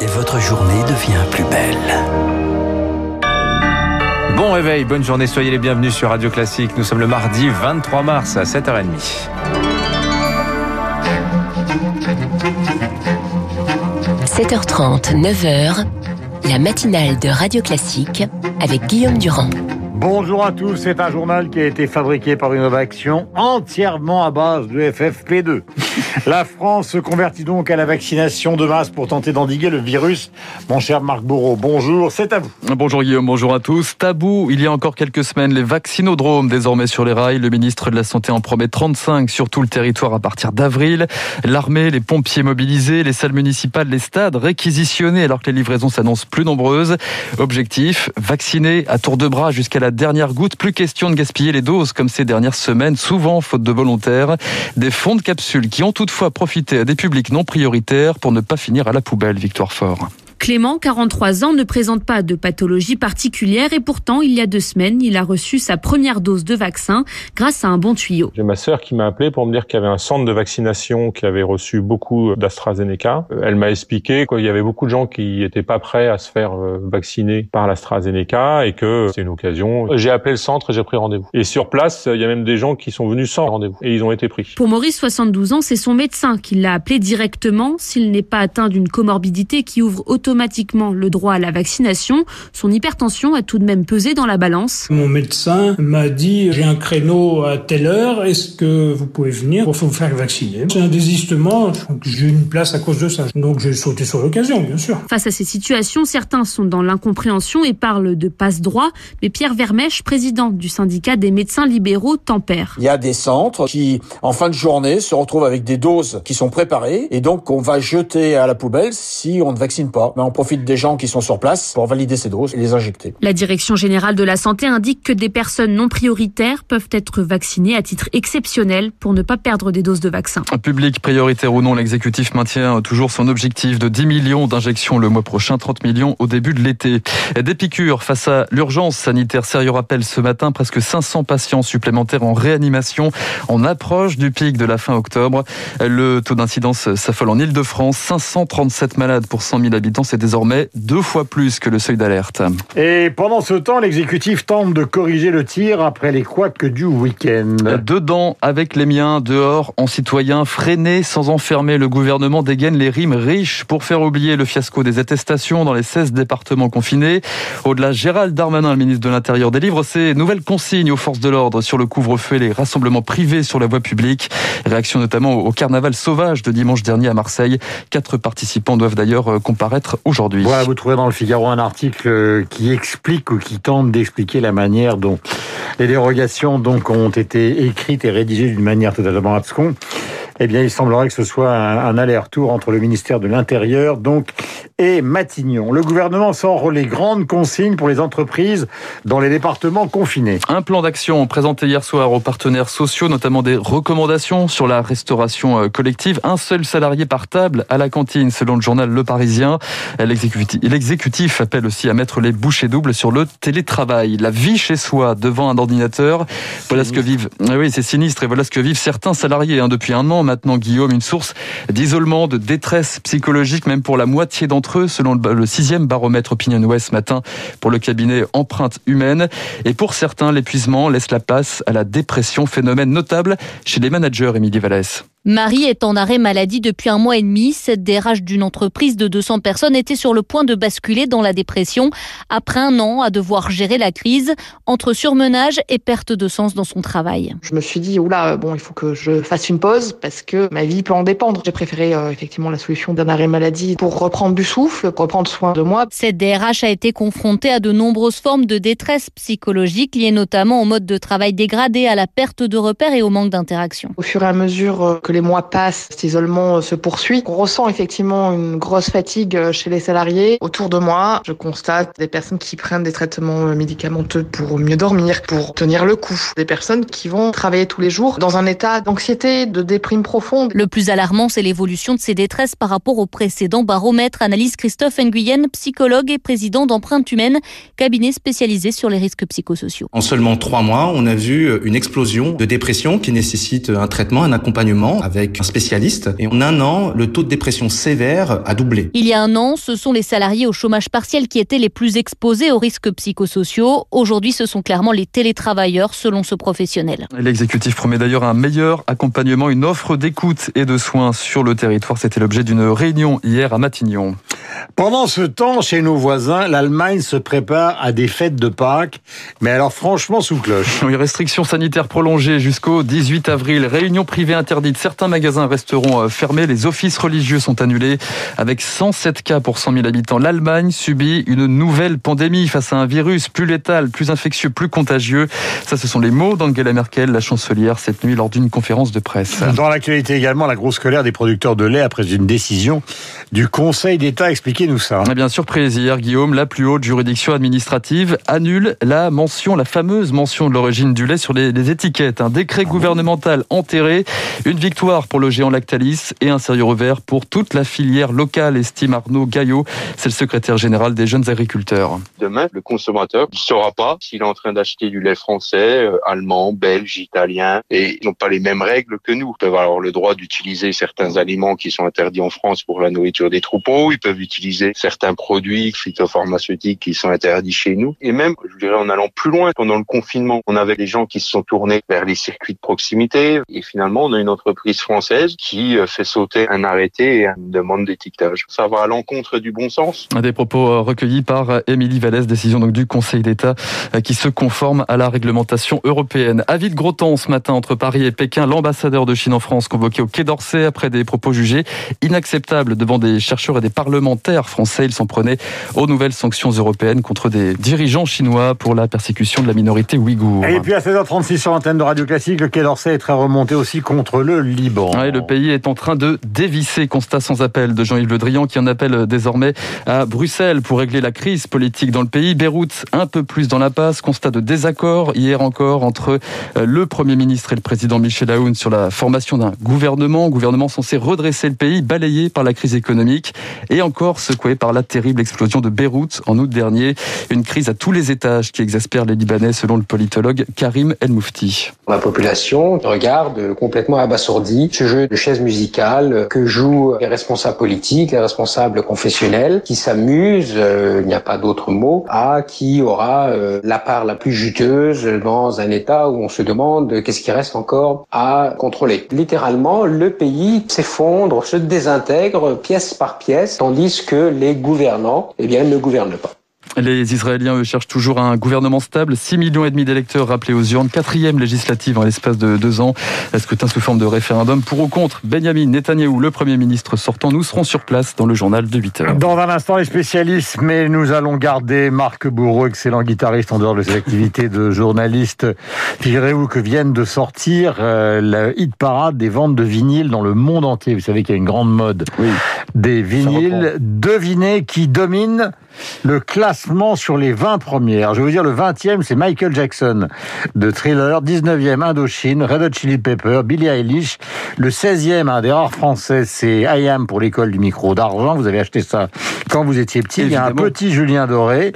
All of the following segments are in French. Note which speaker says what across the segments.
Speaker 1: et votre journée devient plus belle.
Speaker 2: Bon réveil, bonne journée, soyez les bienvenus sur Radio Classique. Nous sommes le mardi 23 mars à 7h30.
Speaker 3: 7h30, 9h, la matinale de Radio Classique avec Guillaume Durand.
Speaker 4: Bonjour à tous, c'est un journal qui a été fabriqué par Innovation entièrement à base de FFP2. La France se convertit donc à la vaccination de masse pour tenter d'endiguer le virus. Mon cher Marc Bourreau, bonjour, c'est à vous.
Speaker 5: Bonjour Guillaume, bonjour à tous. Tabou, il y a encore quelques semaines, les vaccinodromes désormais sur les rails. Le ministre de la Santé en promet 35 sur tout le territoire à partir d'avril. L'armée, les pompiers mobilisés, les salles municipales, les stades réquisitionnés alors que les livraisons s'annoncent plus nombreuses. Objectif, vacciner à tour de bras jusqu'à la dernière goutte. Plus question de gaspiller les doses comme ces dernières semaines, souvent faute de volontaires. Des fonds de capsules qui ont toutefois profité à des publics non prioritaires pour ne pas finir à la poubelle, Victoire Fort.
Speaker 6: Clément, 43 ans, ne présente pas de pathologie particulière et pourtant, il y a deux semaines, il a reçu sa première dose de vaccin grâce à un bon tuyau.
Speaker 7: J'ai ma sœur qui m'a appelé pour me dire qu'il y avait un centre de vaccination qui avait reçu beaucoup d'AstraZeneca. Elle m'a expliqué qu'il y avait beaucoup de gens qui n'étaient pas prêts à se faire euh, vacciner par l'AstraZeneca et que c'est une occasion. J'ai appelé le centre et j'ai pris rendez-vous. Et sur place, il y a même des gens qui sont venus sans rendez-vous et ils ont été pris.
Speaker 6: Pour Maurice, 72 ans, c'est son médecin qui l'a appelé directement s'il n'est pas atteint d'une comorbidité qui ouvre automatiquement automatiquement le droit à la vaccination. Son hypertension a tout de même pesé dans la balance.
Speaker 8: Mon médecin m'a dit j'ai un créneau à telle heure, est-ce que vous pouvez venir pour vous faire vacciner? C'est un désistement, j'ai une place à cause de ça. Donc j'ai sauté sur l'occasion, bien sûr.
Speaker 6: Face à ces situations, certains sont dans l'incompréhension et parlent de passe-droit, mais Pierre Vermèche, président du syndicat des médecins libéraux, tempère.
Speaker 9: Il y a des centres qui, en fin de journée, se retrouvent avec des doses qui sont préparées et donc on va jeter à la poubelle si on ne vaccine pas on profite des gens qui sont sur place pour valider ces doses et les injecter.
Speaker 6: La Direction générale de la santé indique que des personnes non prioritaires peuvent être vaccinées à titre exceptionnel pour ne pas perdre des doses de vaccin.
Speaker 5: Public prioritaire ou non, l'exécutif maintient toujours son objectif de 10 millions d'injections le mois prochain, 30 millions au début de l'été. Des piqûres face à l'urgence sanitaire. Sérieux rappel ce matin, presque 500 patients supplémentaires en réanimation. On approche du pic de la fin octobre. Le taux d'incidence s'affole en Ile-de-France. 537 malades pour 100 000 habitants c'est désormais deux fois plus que le seuil d'alerte.
Speaker 4: Et pendant ce temps, l'exécutif tente de corriger le tir après les couacs du week-end.
Speaker 5: Dedans, avec les miens, dehors, en citoyen, freiné sans enfermer, le gouvernement dégaine les rimes riches pour faire oublier le fiasco des attestations dans les 16 départements confinés. Au-delà, Gérald Darmanin, le ministre de l'Intérieur, délivre ses nouvelles consignes aux forces de l'ordre sur le couvre-feu et les rassemblements privés sur la voie publique. Réaction notamment au carnaval sauvage de dimanche dernier à Marseille. Quatre participants doivent d'ailleurs euh, aujourd'hui.
Speaker 4: Voilà, vous trouvez dans le Figaro un article euh, qui explique ou qui tente d'expliquer la manière dont les dérogations donc ont été écrites et rédigées d'une manière totalement absconde eh bien, il semblerait que ce soit un, aller-retour entre le ministère de l'Intérieur, donc, et Matignon. Le gouvernement sort les grandes consignes pour les entreprises dans les départements confinés.
Speaker 5: Un plan d'action présenté hier soir aux partenaires sociaux, notamment des recommandations sur la restauration euh, collective. Un seul salarié par table à la cantine, selon le journal Le Parisien. L'exécutif appelle aussi à mettre les bouchées doubles sur le télétravail. La vie chez soi devant un ordinateur. Voilà ce que vivent. Ah oui, c'est sinistre et voilà ce que vivent certains salariés hein, depuis un an maintenant, Guillaume, une source d'isolement, de détresse psychologique, même pour la moitié d'entre selon le sixième baromètre Opinion West ce matin pour le cabinet Empreinte Humaine. Et pour certains, l'épuisement laisse la place à la dépression, phénomène notable chez les managers, Émilie Vallès.
Speaker 10: Marie est en arrêt maladie depuis un mois et demi. Cette DRH d'une entreprise de 200 personnes était sur le point de basculer dans la dépression après un an à devoir gérer la crise entre surmenage et perte de sens dans son travail.
Speaker 11: Je me suis dit, oula, bon, il faut que je fasse une pause parce que ma vie peut en dépendre. J'ai préféré euh, effectivement la solution d'un arrêt maladie pour reprendre du souffle, reprendre soin de moi.
Speaker 10: Cette DRH a été confrontée à de nombreuses formes de détresse psychologique liées notamment au mode de travail dégradé, à la perte de repères et au manque d'interaction.
Speaker 11: Au fur et à mesure euh, que les mois passent, cet isolement euh, se poursuit. On ressent effectivement une grosse fatigue euh, chez les salariés. Autour de moi, je constate des personnes qui prennent des traitements euh, médicamenteux pour mieux dormir, pour tenir le coup. Des personnes qui vont travailler tous les jours dans un état d'anxiété, de déprime profonde.
Speaker 10: Le plus alarmant, c'est l'évolution de ces détresses par rapport au précédent baromètre, analyse Christophe Nguyen, psychologue et président d'Empreinte Humaine, cabinet spécialisé sur les risques psychosociaux.
Speaker 12: En seulement trois mois, on a vu une explosion de dépression qui nécessite un traitement, un accompagnement avec un spécialiste et en un an, le taux de dépression sévère a doublé.
Speaker 10: Il y a un an, ce sont les salariés au chômage partiel qui étaient les plus exposés aux risques psychosociaux. Aujourd'hui, ce sont clairement les télétravailleurs selon ce professionnel.
Speaker 5: L'exécutif promet d'ailleurs un meilleur accompagnement, une offre d'écoute et de soins sur le territoire. C'était l'objet d'une réunion hier à Matignon.
Speaker 4: Pendant ce temps, chez nos voisins, l'Allemagne se prépare à des fêtes de Pâques, mais alors franchement sous cloche.
Speaker 5: Oui, restrictions sanitaires prolongées jusqu'au 18 avril. Réunions privées interdites. Certains magasins resteront euh, fermés. Les offices religieux sont annulés. Avec 107 cas pour 100 000 habitants, l'Allemagne subit une nouvelle pandémie face à un virus plus létal, plus infectieux, plus contagieux. Ça, ce sont les mots d'Angela Merkel, la chancelière, cette nuit lors d'une conférence de presse.
Speaker 4: Dans l'actualité également, la grosse colère des producteurs de lait après une décision du Conseil d'État. Expliquez-nous ça.
Speaker 5: Eh bien, surprise hier, Guillaume, la plus haute juridiction administrative annule la mention, la fameuse mention de l'origine du lait sur les, les étiquettes. Un décret gouvernemental enterré, une victoire pour le géant Lactalis et un sérieux revers pour toute la filière locale, estime Arnaud Gaillot. C'est le secrétaire général des jeunes agriculteurs.
Speaker 13: Demain, le consommateur ne saura pas s'il est en train d'acheter du lait français, euh, allemand, belge, italien, et ils n'ont pas les mêmes règles que nous. Ils peuvent avoir le droit d'utiliser certains aliments qui sont interdits en France pour la nourriture des troupeaux, ils peuvent utiliser certains produits phytopharmaceutiques qui sont interdits chez nous, et même, je dirais, en allant plus loin, pendant le confinement, on avait des gens qui se sont tournés vers les circuits de proximité, et finalement, on a une entreprise française qui euh, fait sauter un arrêté et une demande d'étiquetage. Ça va à l'encontre du bon sens.
Speaker 5: Des propos euh, recueillis par euh, Émilie Vallès, décision donc du Conseil d'État qui se conforme à la réglementation européenne. Avis de gros temps ce matin entre Paris et Pékin, l'ambassadeur de Chine en France convoqué au Quai d'Orsay après des propos jugés inacceptables devant des chercheurs et des parlementaires français. Il s'en prenait aux nouvelles sanctions européennes contre des dirigeants chinois pour la persécution de la minorité ouïghour.
Speaker 4: Et puis à 16h36 sur l'antenne de Radio Classique, le Quai d'Orsay est très remonté aussi contre le Liban.
Speaker 5: Ouais, le pays est en train de dévisser, constat sans appel de Jean-Yves Le Drian qui en appelle désormais à Bruxelles pour régler la crise politique dans le pays. Beyrouth un peu plus dans la passe, constat de désaccord hier encore entre le Premier ministre et le président Michel Aoun sur la formation d'un gouvernement, gouvernement censé redresser le pays, balayé par la crise économique et encore secoué par la terrible explosion de Beyrouth en août dernier. Une crise à tous les étages qui exaspère les Libanais selon le politologue Karim El Moufti.
Speaker 14: La population regarde complètement abasourdie ce jeu de chaises musicales que jouent les responsables politiques, les responsables confessionnels, qui s'amusent, euh, il n'y a pas d'autre mot, à qui aura euh, la part la plus juteuse dans un État où on se demande qu'est-ce qui reste encore à contrôler. Littéralement, le pays s'effondre, se désintègre pièce par pièce, tandis que les gouvernants, eh bien, ne gouvernent pas.
Speaker 5: Les Israéliens, eux, cherchent toujours un gouvernement stable. 6 millions et demi d'électeurs rappelés aux urnes. Quatrième législative en l'espace de deux ans. Un scrutin sous forme de référendum. Pour ou contre Benjamin Netanyahou, le Premier ministre sortant. Nous serons sur place dans le journal de 8 heures.
Speaker 4: Dans un instant, les spécialistes, mais nous allons garder Marc Bourreau, excellent guitariste en dehors de ses activités de journaliste. Figurez-vous que viennent de sortir euh, la hit parade des ventes de vinyles dans le monde entier. Vous savez qu'il y a une grande mode
Speaker 5: oui.
Speaker 4: des vinyles. Devinez qui domine le classement sur les 20 premières. Je vais vous dire, le 20e, c'est Michael Jackson de Thriller. 19e, Indochine, Red Hot Chili Pepper, Billie Eilish. Le 16e, un des rares français, c'est I Am pour l'école du micro d'argent. Vous avez acheté ça quand vous étiez petit.
Speaker 5: Évidemment.
Speaker 4: Il y a un petit Julien Doré.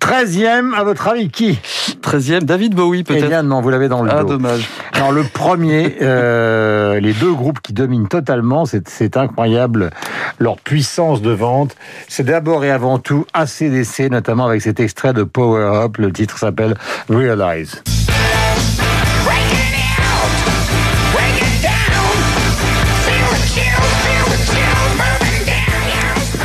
Speaker 4: 13e, à votre avis, qui?
Speaker 5: 13e, David Bowie peut-être
Speaker 4: Eh bien non, vous l'avez dans le
Speaker 5: Ah,
Speaker 4: dos.
Speaker 5: dommage.
Speaker 4: Alors le premier, euh, les deux groupes qui dominent totalement, c'est incroyable leur puissance de vente. C'est d'abord et avant tout ACDC, notamment avec cet extrait de Power Up. Le titre s'appelle Realize.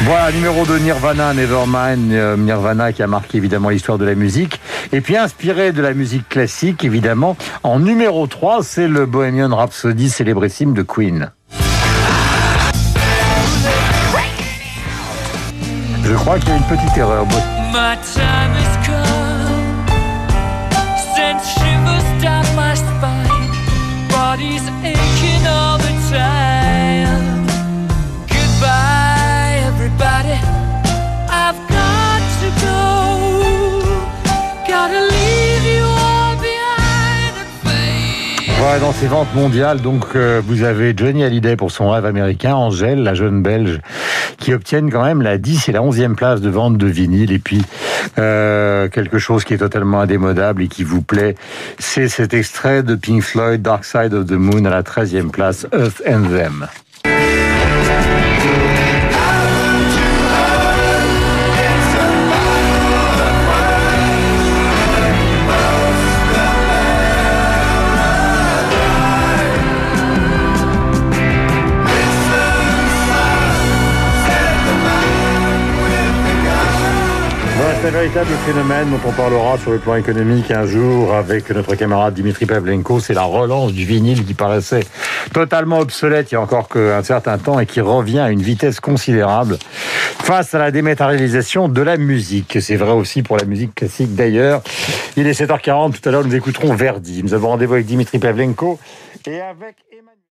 Speaker 4: Voilà, numéro 2, Nirvana, Nevermind. Euh, Nirvana qui a marqué évidemment l'histoire de la musique. Et puis inspiré de la musique classique, évidemment. En numéro 3, c'est le Bohemian Rhapsody célébrissime de Queen. Je crois qu'il y a une petite erreur.
Speaker 15: My
Speaker 4: Dans ces ventes mondiales, donc euh, vous avez Johnny Hallyday pour son rêve américain, Angèle, la jeune belge, qui obtiennent quand même la 10 et la 11e place de vente de vinyle. Et puis euh, quelque chose qui est totalement indémodable et qui vous plaît, c'est cet extrait de Pink Floyd, Dark Side of the Moon à la 13e place, Earth and Them. Véritable phénomène dont on parlera sur le plan économique un jour avec notre camarade Dimitri Pavlenko. C'est la relance du vinyle qui paraissait totalement obsolète il y a encore qu'un certain temps et qui revient à une vitesse considérable face à la dématérialisation de la musique. C'est vrai aussi pour la musique classique d'ailleurs. Il est 7h40, tout à l'heure nous écouterons Verdi. Nous avons rendez-vous avec Dimitri Pavlenko et avec...